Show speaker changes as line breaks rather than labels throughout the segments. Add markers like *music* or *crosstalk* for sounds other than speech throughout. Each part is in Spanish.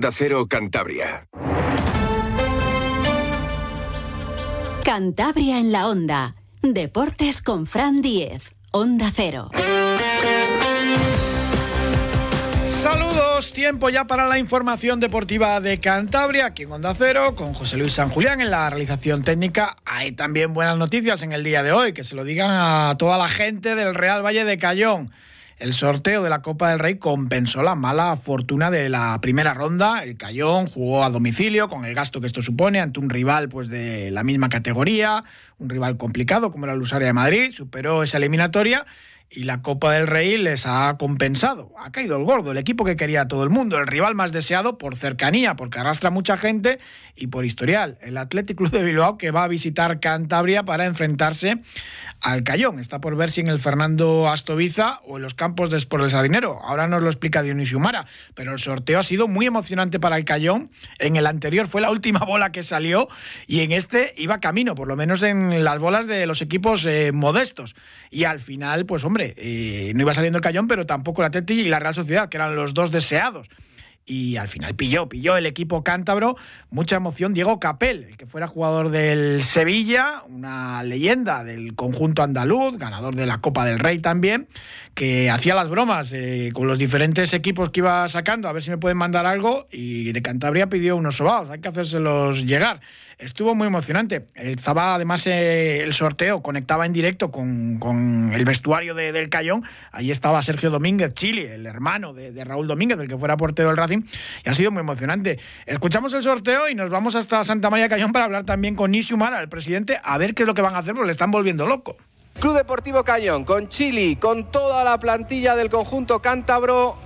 Da Cero Cantabria.
Cantabria en la Onda. Deportes con Fran Diez. Onda Cero.
Saludos, tiempo ya para la información deportiva de Cantabria, aquí en Onda Cero, con José Luis San Julián en la realización técnica. Hay también buenas noticias en el día de hoy, que se lo digan a toda la gente del Real Valle de Cayón. El sorteo de la Copa del Rey compensó la mala fortuna de la primera ronda. El Cayón jugó a domicilio con el gasto que esto supone ante un rival pues de la misma categoría, un rival complicado como era el Lusaria de Madrid, superó esa eliminatoria y la Copa del Rey les ha compensado. Ha caído el gordo, el equipo que quería todo el mundo, el rival más deseado por cercanía, porque arrastra mucha gente y por historial. El Athletic Club de Bilbao que va a visitar Cantabria para enfrentarse al Cayón. Está por ver si en el Fernando Astoviza o en los campos de Sport del Sardinero. Ahora nos lo explica Dionisio Mara, pero el sorteo ha sido muy emocionante para el Cayón. En el anterior fue la última *laughs* bola que salió y en este iba camino, por lo menos en las bolas de los equipos eh, modestos. Y al final, pues hombre, eh, no iba saliendo el Cayón, pero tampoco la Atleti y la Real Sociedad, que eran los dos deseados. Y al final pilló, pilló el equipo cántabro, mucha emoción. Diego Capel, el que fuera jugador del Sevilla, una leyenda del conjunto andaluz, ganador de la Copa del Rey también, que hacía las bromas eh, con los diferentes equipos que iba sacando, a ver si me pueden mandar algo, y de Cantabria pidió unos sobaos, hay que hacérselos llegar estuvo muy emocionante. Estaba además eh, el sorteo, conectaba en directo con, el vestuario de, del Cayón. Ahí estaba Sergio Domínguez, Chile, el hermano de, Raúl Domínguez, el que fuera portero del Racing, y ha sido muy emocionante. Escuchamos el sorteo y nos vamos hasta Santa María Cayón para hablar también con Nishumara, el presidente, a ver qué es lo que van a hacer, porque le están volviendo loco.
Club Deportivo Cayón, con Chile, con toda la plantilla del conjunto cántabro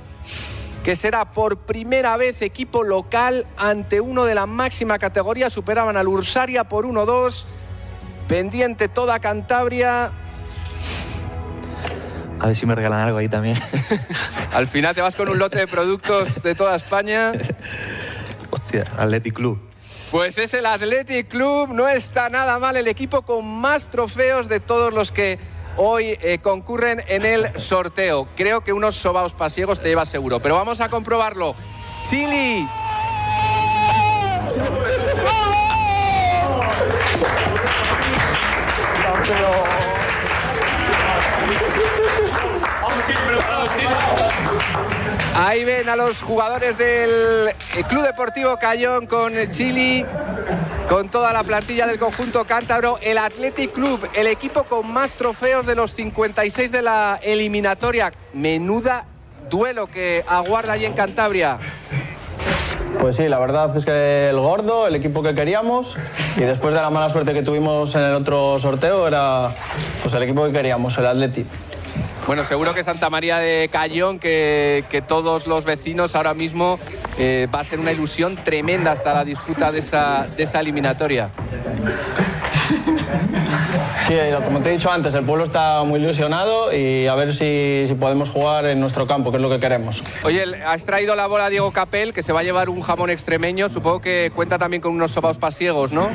que será por primera vez equipo local ante uno de la máxima categoría. Superaban al Ursaria por 1-2. Pendiente toda Cantabria.
A ver si me regalan algo ahí también. *laughs*
Al final te vas con un lote de productos de toda España.
Hostia, Athletic Club.
Pues es el Athletic Club, no está nada mal el equipo con más trofeos de todos los que hoy eh, concurren en el sorteo. Creo que unos sobaos pasiegos te lleva seguro, pero vamos a comprobarlo. Chili. Ahí ven a los jugadores del eh, Club Deportivo Cayón con Chili con toda la plantilla del conjunto cántabro, el Athletic Club, el equipo con más trofeos de los 56 de la eliminatoria. Menuda duelo que aguarda allí en Cantabria.
Pues sí, la verdad es que el gordo, el equipo que queríamos, y después de la mala suerte que tuvimos en el otro sorteo, era pues, el equipo que queríamos, el Athletic.
Bueno, seguro que Santa María de Cayón, que, todos los vecinos ahora mismo eh, va a ser una ilusión tremenda hasta la disputa de esa, de esa eliminatoria.
Sí, como te he dicho antes, el pueblo está muy ilusionado y a ver si, si, podemos jugar en nuestro campo, que es lo que queremos.
Oye, has traído la bola a Diego Capel, que se va a llevar un jamón extremeño. Supongo que cuenta también con unos sobaos pasiegos, ¿no?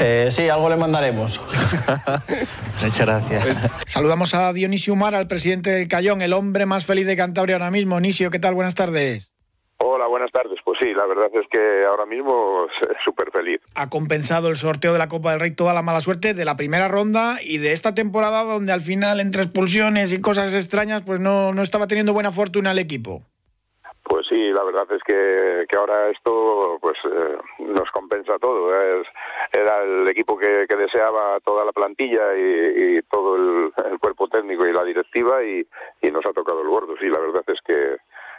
Eh, sí, algo le mandaremos. *laughs*
Muchas gracias. Pues,
saludamos a Dionisio Umar, al presidente del Cayón, el hombre más feliz de Cantabria ahora mismo. Nisio, ¿qué tal? Buenas tardes.
Hola, buenas tardes. Pues sí, la verdad es que ahora mismo súper feliz.
Ha compensado el sorteo de la Copa del Rey toda la mala suerte de la primera ronda y de esta temporada donde al final entre expulsiones y cosas extrañas pues no, no estaba teniendo buena fortuna el equipo.
Pues sí, la verdad es que, que ahora esto pues eh, nos compensa todo. Es, era el equipo que, deseaba toda la plantilla y, todo el, cuerpo técnico y la directiva y, nos ha tocado el gordo. Sí, la verdad es que,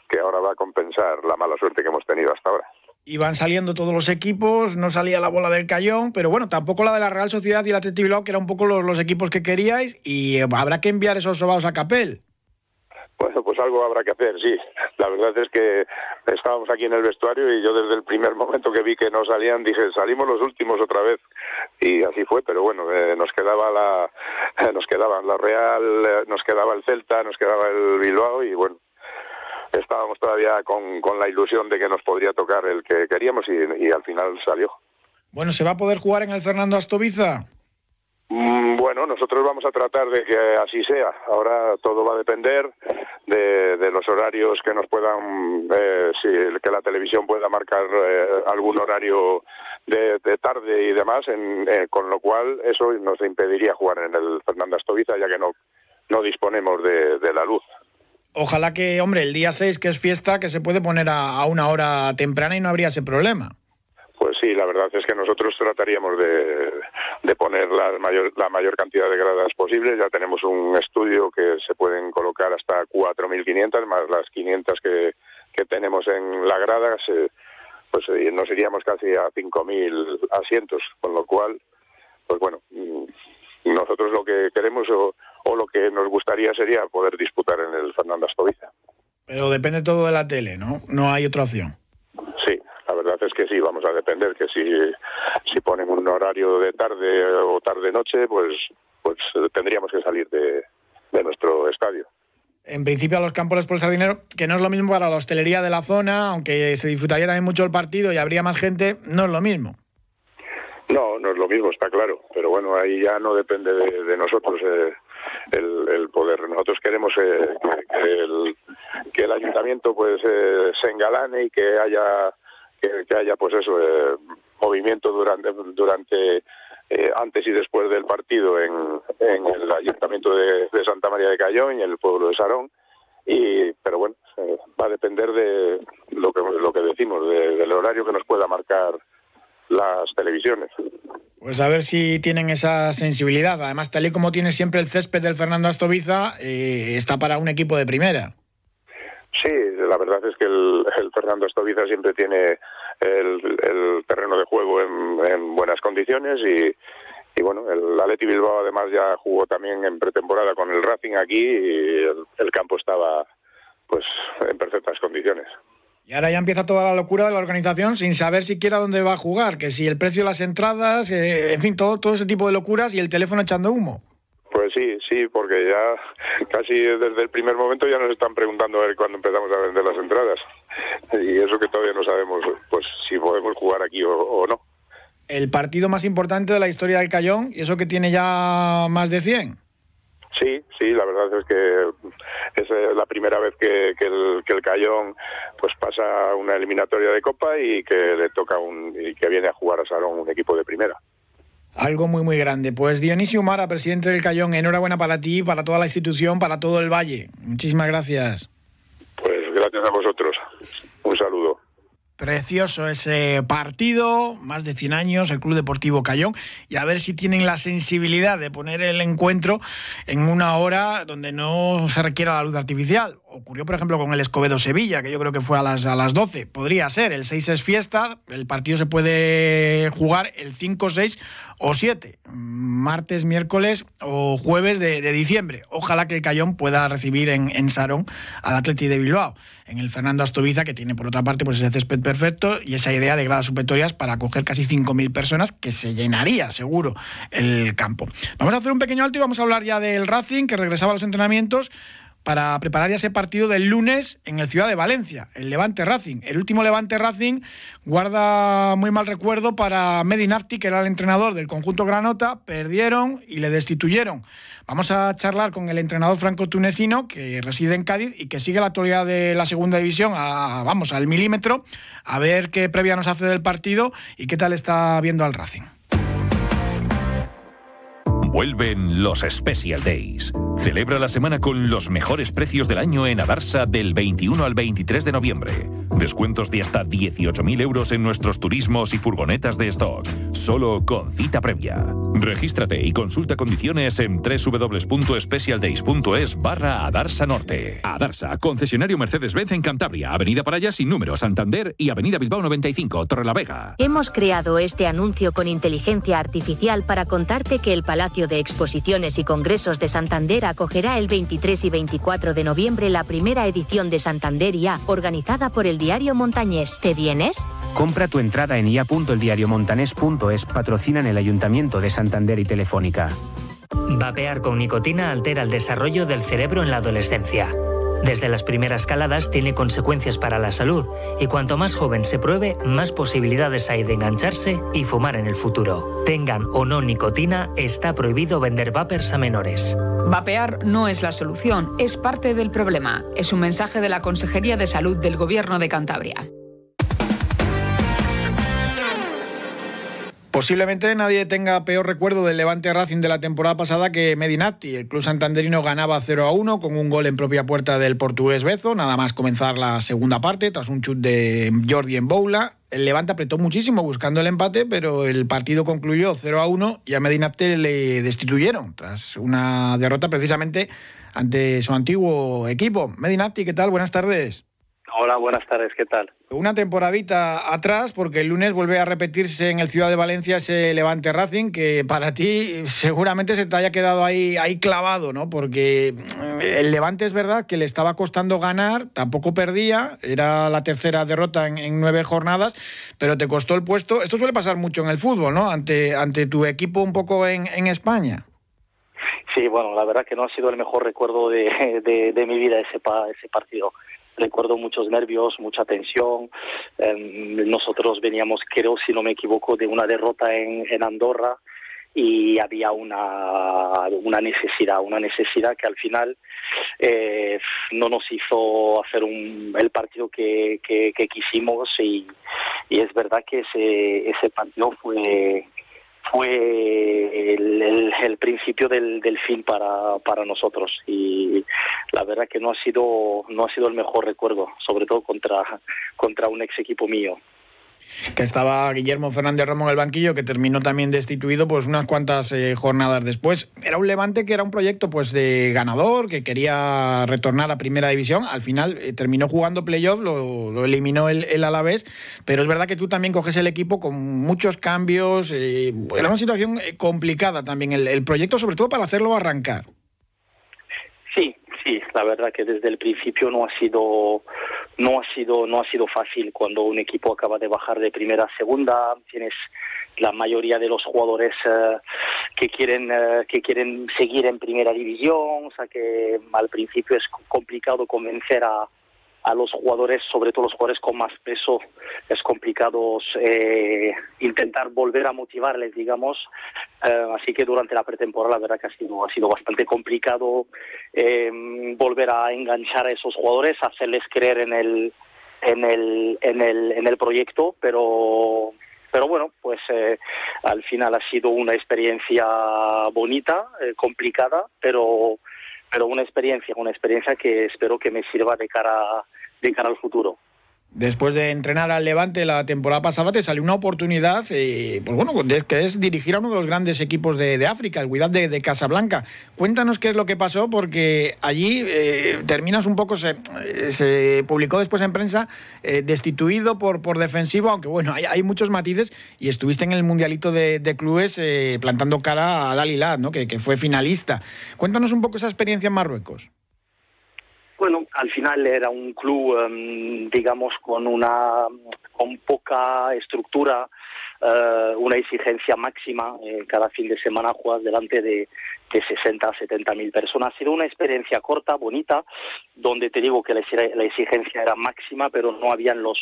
que ahora va a compensar la mala suerte que hemos tenido hasta ahora.
Iban saliendo todos los equipos, no salía la bola del Cayón, pero bueno, tampoco la de la Real Sociedad y la Atleti Bilbao, que eran un poco los, los equipos que queríais, y habrá que enviar esos sobaos a Capel.
Bueno, pues algo habrá que hacer, sí. La verdad es que estábamos aquí en el vestuario y yo desde el primer momento que vi que no salían dije, salimos los últimos otra vez. Y así fue, pero bueno, eh, nos quedaba la nos quedaba la Real, eh, nos quedaba el Celta, nos quedaba el Bilbao y bueno, estábamos todavía con, con la ilusión de que nos podría tocar el que queríamos y, y al final salió.
Bueno, ¿se va a poder jugar en el Fernando Astoviza?
Mm, bueno, nosotros vamos a tratar de que así sea. Ahora todo va a depender de, los horarios que nos puedan, eh, si que la televisión pueda marcar eh, algún horario de, tarde y demás, eh, con lo cual eso nos impediría jugar en el Fernando Astoviza ya que no, no disponemos de, la luz.
Ojalá que, hombre, el día 6, que es fiesta, que se puede poner a una hora temprana y no habría ese problema.
Pues sí, la verdad es que nosotros trataríamos de, poner la mayor, la mayor cantidad de gradas posibles. Ya tenemos un estudio que se pueden colocar hasta 4.500, más las 500 que, que tenemos en la grada, pues eh, nos iríamos casi a 5.000 asientos, con lo cual, pues bueno, mm, nosotros lo que queremos o, o lo que nos gustaría sería poder disputar en el Fernando Astoviza.
Pero depende todo de la tele, ¿no? No hay otra opción.
Verdad es que sí, vamos a depender, que si, si ponen un horario de tarde o tarde-noche, pues, pues tendríamos que salir de, nuestro estadio.
En principio a los campos les pulsar dinero, que no es lo mismo para la hostelería de la zona, aunque se disfrutaría también mucho el partido y habría más gente, no es lo mismo.
No, no es lo mismo, está claro, pero bueno, ahí ya no depende de, nosotros eh, el, poder. Nosotros queremos eh, que, el, que, el, ayuntamiento pues eh, se engalane y que haya que, haya pues eso eh, movimiento durante durante eh, antes y después del partido en, en el ayuntamiento de, Santa María de Cayón y en el pueblo de Sarón y pero bueno eh, va a depender de lo que lo que decimos del horario que nos pueda marcar las televisiones.
Pues a ver si tienen esa sensibilidad. Además, tal y como tiene siempre el césped del Fernando Astoviza, está para un equipo de primera.
Sí, la verdad es que el, Fernando Estoviza siempre tiene el, terreno de juego en, buenas condiciones y, bueno, el Atleti Bilbao además ya jugó también en pretemporada con el Racing aquí y el, campo estaba pues en perfectas condiciones.
Y ahora ya empieza toda la locura de la organización sin saber siquiera dónde va a jugar, que si el precio de las entradas, eh, en fin, todo, todo ese tipo de locuras y el teléfono echando humo.
Pues sí, sí, porque ya casi desde el primer momento ya nos están preguntando a ver cuándo empezamos a vender las entradas. Y eso que todavía no sabemos pues si podemos jugar aquí o, no.
El partido más importante de la historia del Cayón, y eso que tiene ya más de 100.
Sí, sí, la verdad es que es eh, la primera vez que, el, que el Cayón pues pasa una eliminatoria de Copa y que le toca un y que viene a jugar a Salón un equipo de primera.
Algo muy, muy grande. Pues Dionisio Mara, presidente del Cayón, enhorabuena para ti, para toda la institución, para todo el Valle. Muchísimas gracias.
Pues gracias a vosotros. Un saludo.
Precioso ese partido, más de 100 años, el Club Deportivo Cayón, y a ver si tienen la sensibilidad de poner el encuentro en una hora donde no se requiera la luz artificial. Ocurrió, por ejemplo, con el Escobedo Sevilla, que yo creo que fue a las, a las 12. Podría ser, el 6 es fiesta, el partido se puede jugar el 5, 6 o 7, martes, miércoles o jueves de, diciembre. Ojalá que el Cayón pueda recibir en, en Sarón al Atleti de Bilbao, en el Fernando Astoviza, que tiene por otra parte pues ese césped perfecto y esa idea de gradas supletorias para acoger casi 5.000 personas, que se llenaría seguro el campo. Vamos a hacer un pequeño alto y vamos a hablar ya del Racing, que regresaba a los entrenamientos para preparar ya ese partido del lunes en el Ciudad de Valencia, el Levante Racing. El último Levante Racing guarda muy mal recuerdo para Medinafti, que era el entrenador del conjunto Granota, perdieron y le destituyeron. Vamos a charlar con el entrenador franco-tunecino que reside en Cádiz y que sigue la actualidad de la segunda división, vamos, al milímetro, a ver qué previa nos hace del partido y qué tal está viendo al Racing.
Vuelven los Special Days. Celebra la semana con los mejores precios del año en Adarsa del 21 al 23 de noviembre. Descuentos de hasta 18.000 euros en nuestros turismos y furgonetas de stock. Solo con cita previa. Regístrate y consulta condiciones en www.specialdays.es barra Adarsa Norte. Adarsa, concesionario Mercedes-Benz en Cantabria, Avenida Paraya sin número, Santander y Avenida Bilbao 95, Torrelavega.
Hemos creado este anuncio con inteligencia artificial para contarte que el Palacio de Exposiciones y Congresos de Santander acogerá el 23 y 24 de noviembre la primera edición de Santander IA, organizada por el diario Montañés. ¿Te vienes?
Compra tu entrada en ia.eldiariomontanés.es, patrocinan el Ayuntamiento de Santander y Telefónica.
Vapear con nicotina altera el desarrollo del cerebro en la adolescencia. Desde las primeras caladas tiene consecuencias para la salud y cuanto más joven se pruebe, más posibilidades hay de engancharse y fumar en el futuro. Tengan o no nicotina, está prohibido vender vapers a menores.
Vapear no es la solución, es parte del problema. Es un mensaje de la Consejería de Salud del Gobierno de Cantabria.
Posiblemente nadie tenga peor recuerdo del Levante Racing de la temporada pasada que Medinati. El club santanderino ganaba 0 a 1 con un gol en propia puerta del portugués Bezo, nada más comenzar la segunda parte tras un chut de Jordi en Boula. El Levante apretó muchísimo buscando el empate, pero el partido concluyó 0 a 1 y a Medinati le destituyeron tras una derrota precisamente ante su antiguo equipo. Medinati, ¿qué tal? Buenas tardes.
Hola, buenas tardes, ¿qué tal?
Una temporadita atrás, porque el lunes vuelve a repetirse en el Ciudad de Valencia ese Levante Racing, que para ti seguramente se te haya quedado ahí, ahí clavado, ¿no? Porque mm, el Levante es verdad que le estaba costando ganar, tampoco perdía, era la tercera derrota en, nueve jornadas, pero te costó el puesto. Esto suele pasar mucho en el fútbol, ¿no? Ante, ante tu equipo un poco en, en España.
Sí, bueno, la verdad que no ha sido el mejor recuerdo de, de, mi vida ese, ese partido recuerdo muchos nervios, mucha tensión. Em, nosotros veníamos, creo, si no me equivoco, de una derrota en, en Andorra y había una, una necesidad, una necesidad que al final eh, no nos hizo hacer un, el partido que, que, que quisimos y, y, es verdad que ese, ese partido fue fue el, principio del, del fin para, para nosotros. Y la verdad que no ha sido no ha sido el mejor recuerdo sobre todo contra contra un ex equipo mío
que estaba Guillermo Fernández Romo en el banquillo, que terminó también destituido pues unas cuantas eh, jornadas después. Era un Levante que era un proyecto pues de ganador, que quería retornar a Primera División. Al final eh, terminó jugando playoff, lo, eliminó el, el, Alavés, pero es verdad que tú también coges el equipo con muchos cambios. Eh, era una situación complicada también el, el proyecto, sobre todo para hacerlo arrancar.
Sí, sí, la verdad que desde el principio no ha sido no ha sido no ha sido fácil cuando un equipo acaba de bajar de primera a segunda. Tienes la mayoría de los jugadores eh, que quieren eh, que quieren seguir en primera división o sea que al principio es complicado convencer a a los jugadores, sobre todo los jugadores con más peso, es complicado eh, intentar volver a motivarles, digamos. Eh, así que durante la pretemporada, la verdad que ha sido, bastante complicado eh, volver a enganchar a esos jugadores, hacerles creer en el, en el, en el, en el proyecto, pero pero bueno, pues al final ha sido una experiencia bonita, complicada, pero pero una experiencia, una experiencia que espero que me sirva de cara de cara al futuro.
Después de entrenar al Levante la temporada pasada, te salió una oportunidad, eh, pues bueno, que es dirigir a uno de los grandes equipos de, África, el Cuidad de, Casablanca. Cuéntanos qué es lo que pasó, porque allí eh, terminas un poco, se, eh, se, publicó después en prensa, destituido por, por defensivo, aunque bueno, hay, hay, muchos matices, y estuviste en el Mundialito de, clubes plantando cara al Al ¿no? que, que fue finalista. Cuéntanos un poco esa experiencia en Marruecos.
Bueno, al final era un club, em, digamos, con una con poca estructura, eh, una exigencia máxima. Eh, cada fin de semana juegas delante de, de 60 a 70 mil personas. Ha sido una experiencia corta, bonita, donde te digo que la exigencia era máxima, pero no habían los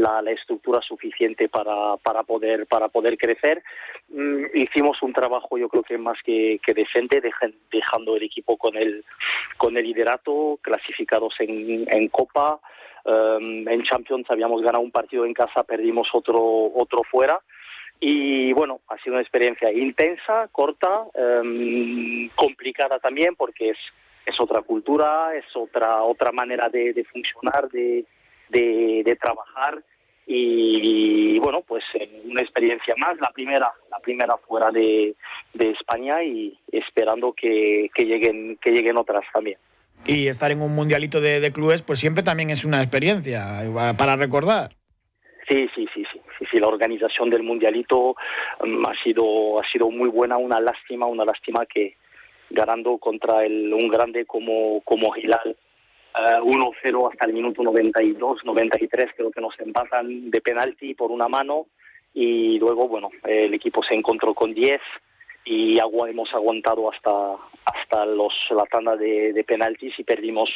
la, estructura suficiente para, para, poder, para poder crecer. Mm, hicimos un trabajo, yo creo que más que, decente, dejando el equipo con el, con el liderato, clasificados en, en Copa. Um, en Champions habíamos ganado un partido en casa, perdimos otro, otro fuera y bueno, ha sido una experiencia intensa, corta, um, complicada también porque es, es otra cultura, es otra, otra manera de funcionar, de, de, de trabajar y, bueno pues una experiencia más la primera la primera fuera de, de España y esperando que, que lleguen que lleguen otras también.
Y estar en un mundialito de, de, clubes pues siempre también es una experiencia para recordar.
Sí sí sí sí sí, sí la organización del mundialito um, ha sido ha sido muy buena una lástima una lástima que ganando contra el un grande como como Hilal 1-0 eh, hasta el minuto 92, 93, creo que nos empatan de penalti por una mano. Y luego, bueno, el equipo se encontró con 10 y hemos aguantado hasta hasta los la tanda de, de penaltis y perdimos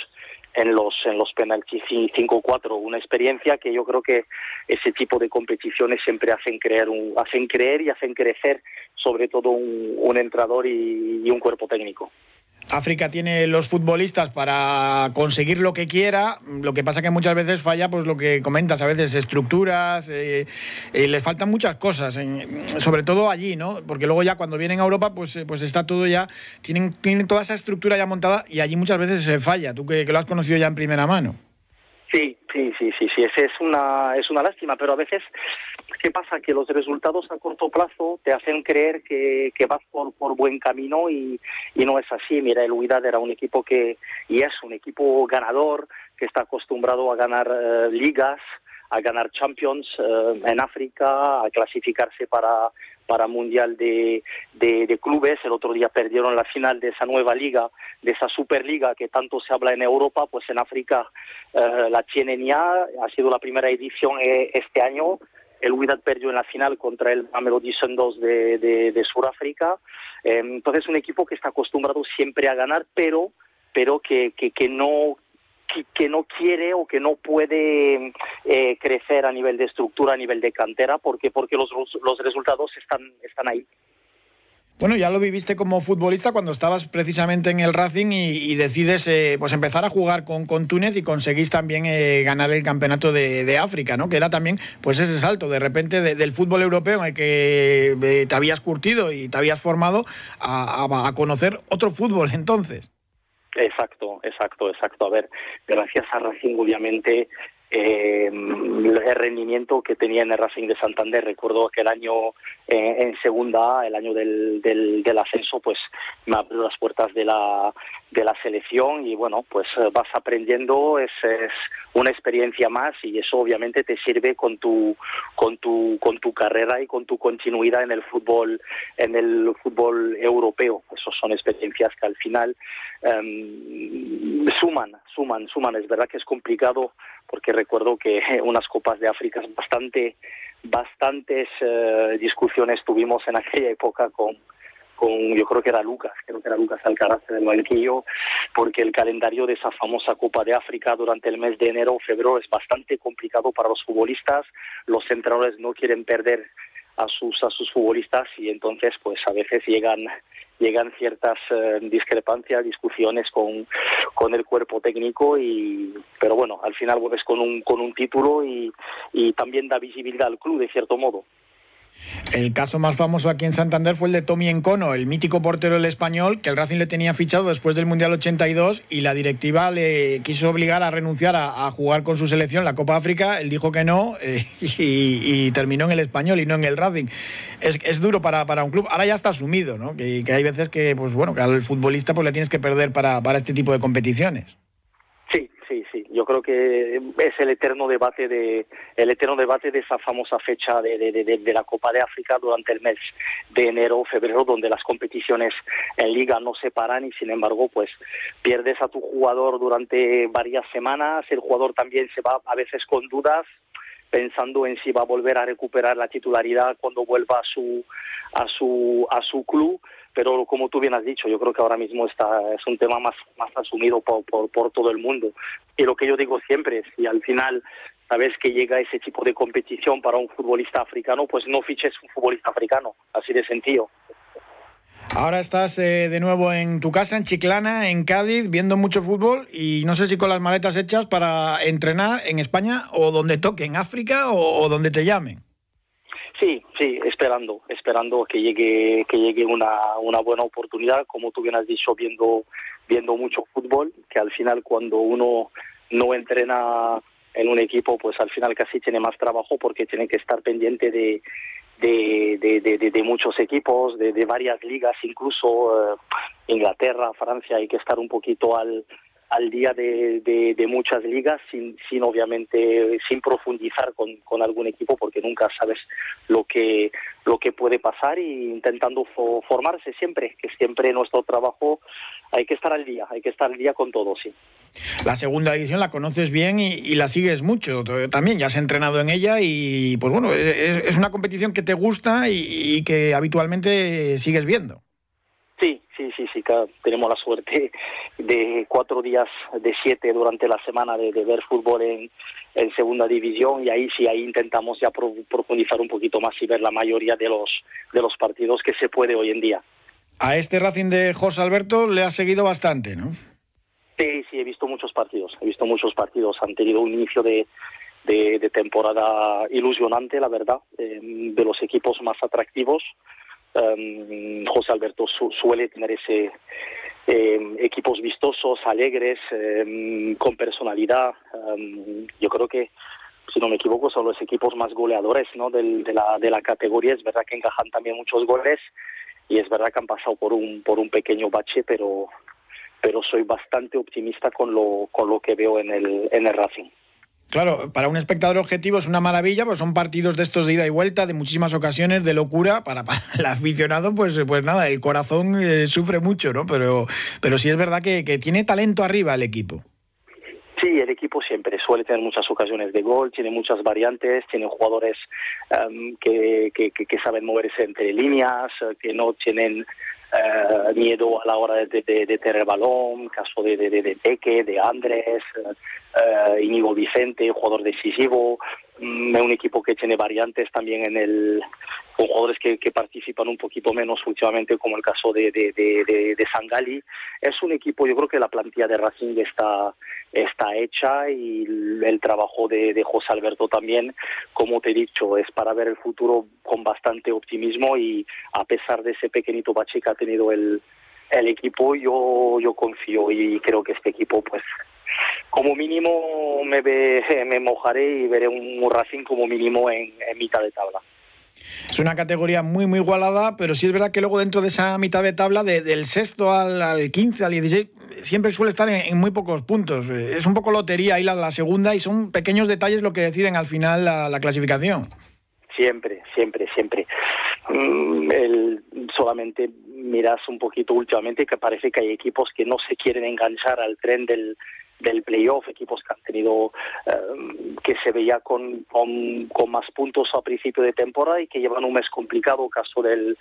en los en los penaltis 5-4 una experiencia que yo creo que ese tipo de competiciones siempre hacen creer un, hacen creer y hacen crecer sobre todo un, un entrador y un cuerpo técnico
África tiene los futbolistas para conseguir lo que quiera, lo que pasa que muchas veces falla, pues lo que comentas, a veces estructuras, eh, eh, les faltan muchas cosas, sobre todo allí, ¿no? Porque luego ya cuando vienen a Europa, pues, eh, pues está todo ya, tienen, tienen toda esa estructura ya montada y allí muchas veces se falla, tú que, que lo has conocido ya en primera mano.
Sí, sí, sí, sí, sí, es una, es una lástima, pero a veces, ¿qué pasa? Que los resultados a corto plazo te hacen creer que, que vas por, por buen camino y, y no es así. Mira, el Huidad era un equipo que, y es un equipo ganador, que está acostumbrado a ganar eh, ligas, a ganar Champions eh, en África, a clasificarse para, para Mundial de, de, Clubes. El otro día perdieron la final de esa nueva liga, de esa Superliga que tanto se habla en Europa, pues en África eh, la tienen ya. Ha sido la primera edición eh, este año. El Wydad perdió en la final contra el Mamelodi Sundowns de, de, de Sudáfrica. entonces, un equipo que está acostumbrado siempre a ganar, pero pero que, que, que no que, no quiere o que no puede eh, crecer a nivel de estructura, a nivel de cantera, porque porque los, los resultados están están ahí.
Bueno, ya lo viviste como futbolista cuando estabas precisamente en el Racing y, decides eh, pues empezar a jugar con, con Túnez y conseguís también eh, ganar el campeonato de, África, ¿no? Que era también pues ese salto de repente del fútbol europeo en el que te habías curtido y te habías formado a conocer otro fútbol entonces.
Exacto, exacto, exacto. A ver, gracias a Racing, obviamente, eh, el rendimiento que tenía en el Racing de Santander. Recuerdo que el año eh, en segunda el año del, del, ascenso, pues me abrió las puertas de la, de la selección y bueno, pues eh, vas aprendiendo, es, es una experiencia más y eso obviamente te sirve con tu, con tu, con tu carrera y con tu continuidad en el fútbol, en el fútbol europeo. Esas son experiencias que al final em, suman, suman, suman. Es verdad que es complicado porque recuerdo que *laughs* unas copas de África bastante bastantes eh, discusiones tuvimos en aquella época con con yo creo que era Lucas, creo que era Lucas Alcaraz en el banquillo, porque el calendario de esa famosa Copa de África durante el mes de enero o febrero es bastante complicado para los futbolistas, los entrenadores no quieren perder a sus a sus futbolistas y entonces pues a veces llegan llegan ciertas eh, discrepancias, discusiones con, con el cuerpo técnico y pero bueno, al final vuelves con un con un título y, y también da visibilidad al club de cierto modo.
El caso más famoso aquí en Santander fue el de Tommy Encono, el mítico portero del español, que el Racing le tenía fichado después del Mundial 82 y la directiva le quiso obligar a renunciar a, jugar con su selección la Copa África. Él dijo que no eh, *laughs* y, terminó en el español y no en el Racing. Es, duro para, para, un club. Ahora ya está asumido, ¿no? Que, hay veces que, pues bueno, que al futbolista pues le tienes que perder para, para este tipo de competiciones
creo que es el eterno debate de el eterno debate de esa famosa fecha de, de, de, la Copa de África durante el mes de enero o febrero donde las competiciones en liga no se paran y sin embargo pues pierdes a tu jugador durante varias semanas. El jugador también se va a veces con dudas pensando en si va a volver a recuperar la titularidad cuando vuelva a su a su a su club pero como tú bien has dicho, yo creo que ahora mismo está, es un tema más, más asumido por, por, todo el mundo. Y lo que yo digo siempre, es si al final sabes que llega ese tipo de competición para un futbolista africano, pues no fiches un futbolista africano, así de sencillo.
Ahora estás eh, de nuevo en tu casa, en Chiclana, en Cádiz, viendo mucho fútbol y no sé si con las maletas hechas para entrenar en España o donde toque, en África o donde te llamen.
Sí, sí, esperando, esperando que llegue, que llegue una, una buena oportunidad, como tú bien has dicho, viendo, viendo mucho fútbol, que al final cuando uno no entrena en un equipo, pues al final casi tiene más trabajo porque tiene que estar pendiente de, de, de, de, muchos equipos, de, de varias ligas, incluso eh, Inglaterra, Francia, hay que estar un poquito al, al día de, de, muchas ligas sin, sin obviamente sin profundizar con, con, algún equipo porque nunca sabes lo que lo que puede pasar y intentando formarse siempre que siempre nuestro trabajo hay que estar al día hay que estar al día con todo sí.
La segunda división la conoces bien y, la sigues mucho también ya has entrenado en ella y pues bueno es, es una competición que te gusta y que habitualmente sigues viendo
Sí, sí, sí, sí, tenemos la suerte de cuatro días de siete durante la semana de, ver fútbol en, segunda división y ahí sí, ahí intentamos ya profundizar un poquito más y ver la mayoría de los, de los partidos que se puede hoy en día.
A este Racing de José Alberto le ha seguido bastante, ¿no?
Sí, sí, he visto muchos partidos, he visto muchos partidos, han tenido un inicio de, de, temporada ilusionante, la verdad, eh, de los equipos más atractivos. Um, José Alberto suele tener ese eh, equipos vistosos, alegres, eh, con personalidad. yo creo que, si no me equivoco, son los equipos más goleadores ¿no? de, la, de la categoría. Es verdad que encajan también muchos goles y es verdad que han pasado por un, por un pequeño bache, pero, pero soy bastante optimista con lo, con lo que veo en el, en el Racing.
Claro, para un espectador objetivo es una maravilla, pues son partidos de estos de ida y vuelta, de muchísimas ocasiones, de locura. Para, el aficionado, pues, pues nada, el corazón eh, sufre mucho, ¿no? Pero, pero sí es verdad que, tiene talento arriba el equipo.
Sí, el equipo siempre suele tener muchas ocasiones de gol, tiene muchas variantes, tiene jugadores em, que, que, que, saben moverse entre líneas, que no tienen eh, miedo a la hora de, tener el balón, caso de, de, de Teque, de Andrés, uh, Íñigo Vicente, jugador decisivo, mm, un equipo que tiene variantes también en el con jugadores que, participan un poquito menos últimamente como el caso de, de, de, Sangali. Es un equipo yo creo que la plantilla de Racing está está hecha y el trabajo de, José Alberto también como te he dicho es para ver el futuro con bastante optimismo y a pesar de ese pequeñito bache que ha tenido el el equipo yo yo confío y creo que este equipo pues como mínimo me, me mojaré y veré un Racing como mínimo en, mitad de tabla.
Es una categoría muy, muy igualada, pero sí es verdad que luego dentro de esa mitad de tabla, del sexto al, al, 15, al 16, siempre suele estar en, muy pocos puntos. Es un poco lotería ir a la segunda y son pequeños detalles lo que deciden al final la, clasificación.
Siempre, siempre, siempre. Mm, el, solamente miras un poquito últimamente que parece que hay equipos que no se quieren enganchar al tren del, del playoff, equipos que han tenido, eh, que se veía con, con, más puntos a principio de temporada y que llevan un mes complicado, caso del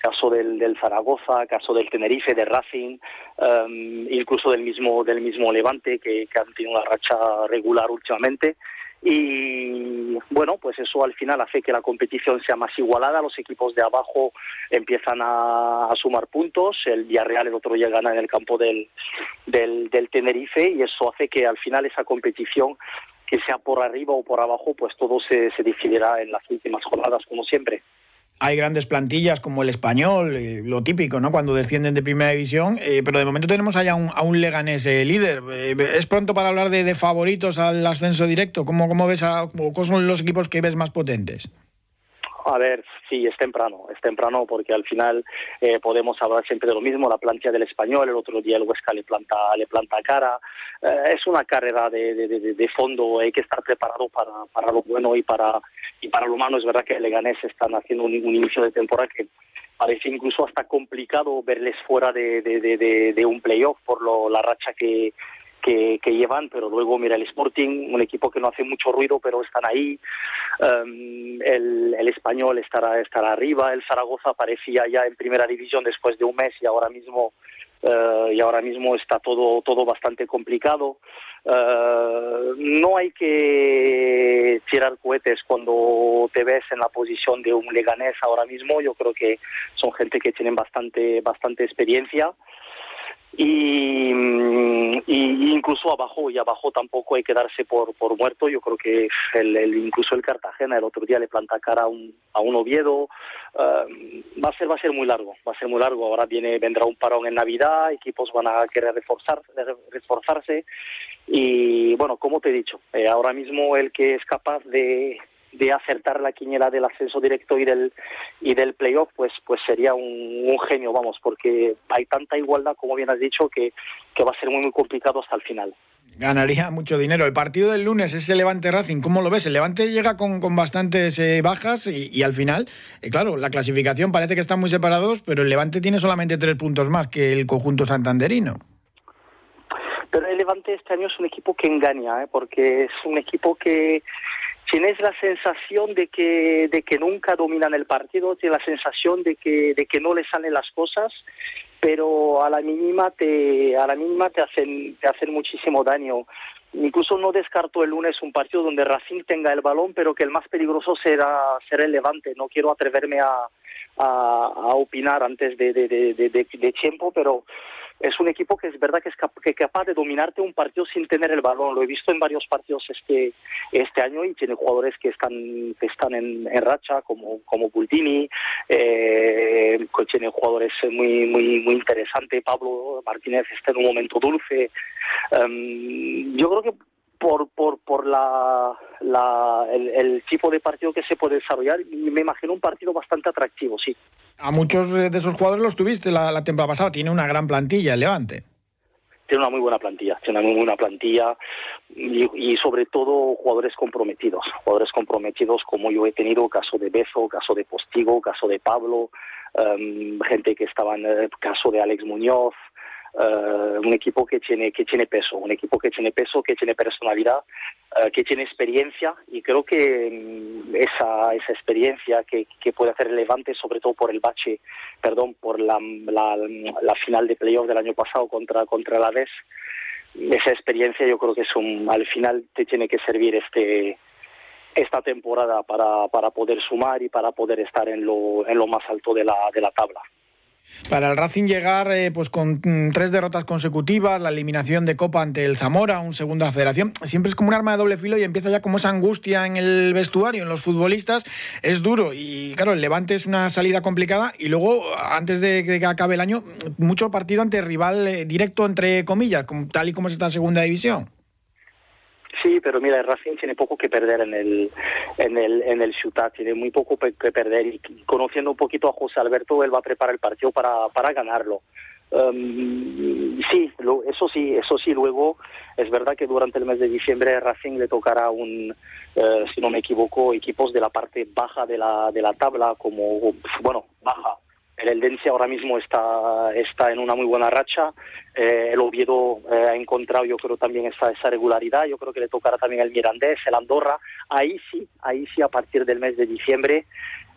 caso del, del Zaragoza, caso del Tenerife, de Racing, eh, incluso del mismo del mismo Levante, que, que han tenido una racha regular últimamente y bueno, pues eso al final hace que la competición sea más igualada, los equipos de abajo empiezan a, sumar puntos, el Villarreal el otro día gana en el campo del, del, del Tenerife y eso hace que al final esa competición que sea por arriba o por abajo, pues todo se, se decidirá en las últimas jornadas como siempre
hay grandes plantillas como el español, eh, lo típico, ¿no? Cuando descienden de primera división, eh, pero de momento tenemos allá un, a un Leganés eh, líder. ¿Es pronto para hablar de, favoritos al ascenso directo? ¿Cómo, cómo ves a, cómo son los equipos que ves más potentes?
A ver, sí, es temprano, es temprano porque al final eh, podemos hablar siempre de lo mismo, la plancha del español, el otro día el Huesca le planta, le planta cara, eh, es una carrera de, fondo, hay que estar preparado para, lo bueno y para, y para lo malo, es verdad que el Leganés están haciendo un, inicio de temporada que parece incluso hasta complicado verles fuera de, de un playoff por lo, la racha que, que, llevan, pero luego mira el Sporting, un equipo que no hace mucho ruido, pero están ahí. Um, el, el, español estará, estará arriba. El Zaragoza aparecía ya en primera división después de un mes y ahora mismo uh, y ahora mismo está todo todo bastante complicado. Uh, no hay que tirar cohetes cuando te ves en la posición de un Leganés ahora mismo. Yo creo que son gente que tienen bastante bastante experiencia y, y, incluso abajo y abajo tampoco hay que darse por, por muerto. Yo creo que el, incluso el Cartagena el otro día le planta cara a un, a un Oviedo. Eh, va a ser va a ser muy largo va a ser muy largo. Ahora viene vendrá un parón en Navidad equipos van a querer reforzar reforzarse. Y bueno como te he dicho eh, ahora mismo el que es capaz de de acertar la quiniela del ascenso directo y del y del playoff pues pues sería un, genio vamos porque hay tanta igualdad como bien has dicho que, que va a ser muy muy complicado hasta el final
ganaría mucho dinero. El partido del lunes es el Levante Racing. ¿Cómo lo ves? El Levante llega con, con bastantes eh, bajas y, al final, eh, claro, la clasificación parece que están muy separados, pero el Levante tiene solamente tres puntos más que el conjunto santanderino.
Pero el Levante este año es un equipo que engaña, ¿eh? porque es un equipo que tienes la sensación de que, de que nunca dominan el partido, tienes la sensación de que, de que no les salen las cosas, pero a la mínima te, a la mínima te hacen, te hacen muchísimo daño. Incluso no descarto el lunes un partido donde Racing tenga el balón, pero que el más peligroso será, será el Levante. No quiero atreverme a, a, opinar antes de, de, tiempo, pero es un equipo que es verdad que es, capaz de dominarte un partido sin tener el balón. Lo he visto en varios partidos este este año y tiene jugadores que están que están en, racha como como Bultini, eh, tiene jugadores muy muy muy interesantes. Pablo Martínez está en un momento dulce. Em, yo creo que por, por, por la, la el, tipo de partido que se puede desarrollar y me imagino un partido bastante atractivo, sí.
A muchos de esos jugadores los tuviste la, la temporada pasada, tiene una gran plantilla el Levante.
Tiene una muy buena plantilla, tiene una muy buena plantilla y, y, sobre todo jugadores comprometidos, jugadores comprometidos como yo he tenido, caso de Bezo, caso de Postigo, caso de Pablo, em, gente que estaba en el caso de Alex Muñoz, uh, un equipo que tiene, que tiene peso, un equipo que tiene peso, que tiene personalidad, uh, que tiene experiencia y creo que um, esa, esa experiencia que, que, puede hacer relevante, sobre todo por el bache, perdón, por la, la, final de playoff del año pasado contra, contra la DES, esa experiencia yo creo que es un, al final te tiene que servir este esta temporada para, para poder sumar y para poder estar en lo, en lo más alto de la, de la tabla.
Para el Racing llegar eh, pues con mm, tres derrotas consecutivas, la eliminación de Copa ante el Zamora, un segunda federación, siempre es como un arma de doble filo y empieza ya como esa angustia en el vestuario, en los futbolistas, es duro y claro, el Levante es una salida complicada y luego antes de que acabe el año, mucho partido ante rival eh, directo entre comillas, tal y como es esta segunda división.
Sí, pero mira, Racing tiene poco que perder en el en el en el Ciudad, tiene muy poco que perder y conociendo un poquito a José Alberto, él va a preparar el partido para para ganarlo. Um, sí, eso sí, eso sí. Luego es verdad que durante el mes de diciembre Racing le tocará un, eh, si no me equivoco, equipos de la parte baja de la de la tabla, como bueno baja el Eldense ahora mismo está, está en una muy buena racha. Eh, el Oviedo eh, ha encontrado, yo creo, también esa, esa regularidad. Yo creo que le tocará también el Mirandés, el Andorra. Ahí sí, ahí sí, a partir del mes de diciembre,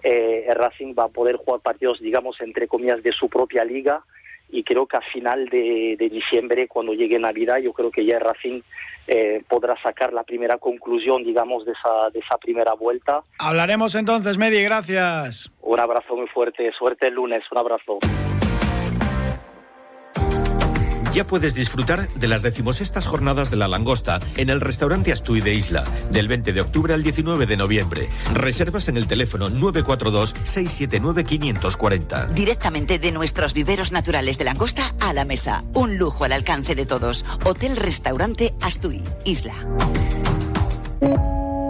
eh, el Racing va a poder jugar partidos, digamos, entre comillas, de su propia liga y creo que a final de, diciembre, cuando llegue Navidad, yo creo que ya Racing eh, podrá sacar la primera conclusión, digamos, de esa, de esa primera vuelta.
Hablaremos entonces, Medi, gracias.
Un abrazo muy fuerte, suerte el lunes, un abrazo.
Ya puedes disfrutar de las decimosextas jornadas de la langosta en el restaurante Astuy de Isla, del 20 de octubre al 19 de noviembre. Reservas en el teléfono 942-679-540.
Directamente de nuestros viveros naturales de langosta a la mesa. Un lujo al alcance de todos. Hotel Restaurante Astuy, Isla.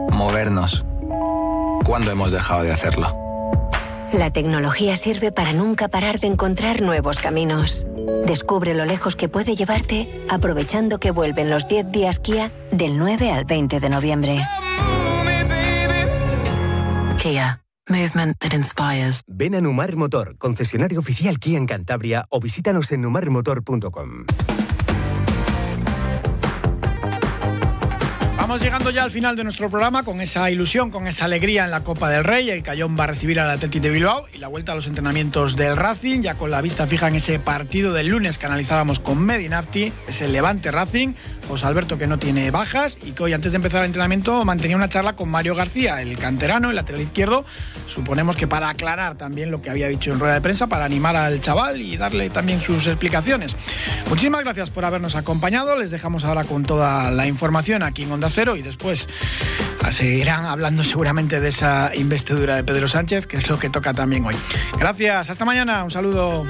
Movernos. ¿Cuándo hemos dejado de hacerlo?
La tecnología sirve para nunca parar de encontrar nuevos caminos. Descubre lo lejos que puede llevarte aprovechando que vuelven los 10 días Kia del 9 al 20 de noviembre.
Kia. Movement that inspires.
Ven a Numar Motor, concesionario oficial Kia en Cantabria o visítanos en numarmotor.com.
Estamos llegando ya al final de nuestro programa con esa ilusión, con esa alegría en la Copa del Rey. El Cayón va a recibir al Atlético de Bilbao y la vuelta a los entrenamientos del Racing, ya con la vista fija en ese partido del lunes que analizábamos con Medinafti, es el Levante Racing. José Alberto que no tiene bajas y que hoy antes de empezar el entrenamiento mantenía una charla con Mario García, el canterano, el lateral izquierdo. Suponemos que para aclarar también lo que había dicho en rueda de prensa, para animar al chaval y darle también sus explicaciones. Muchísimas gracias por habernos acompañado. Les dejamos ahora con toda la información aquí en Onda Cero y después seguirán hablando seguramente de esa investidura de Pedro Sánchez, que es lo que toca también hoy. Gracias, hasta mañana, un saludo.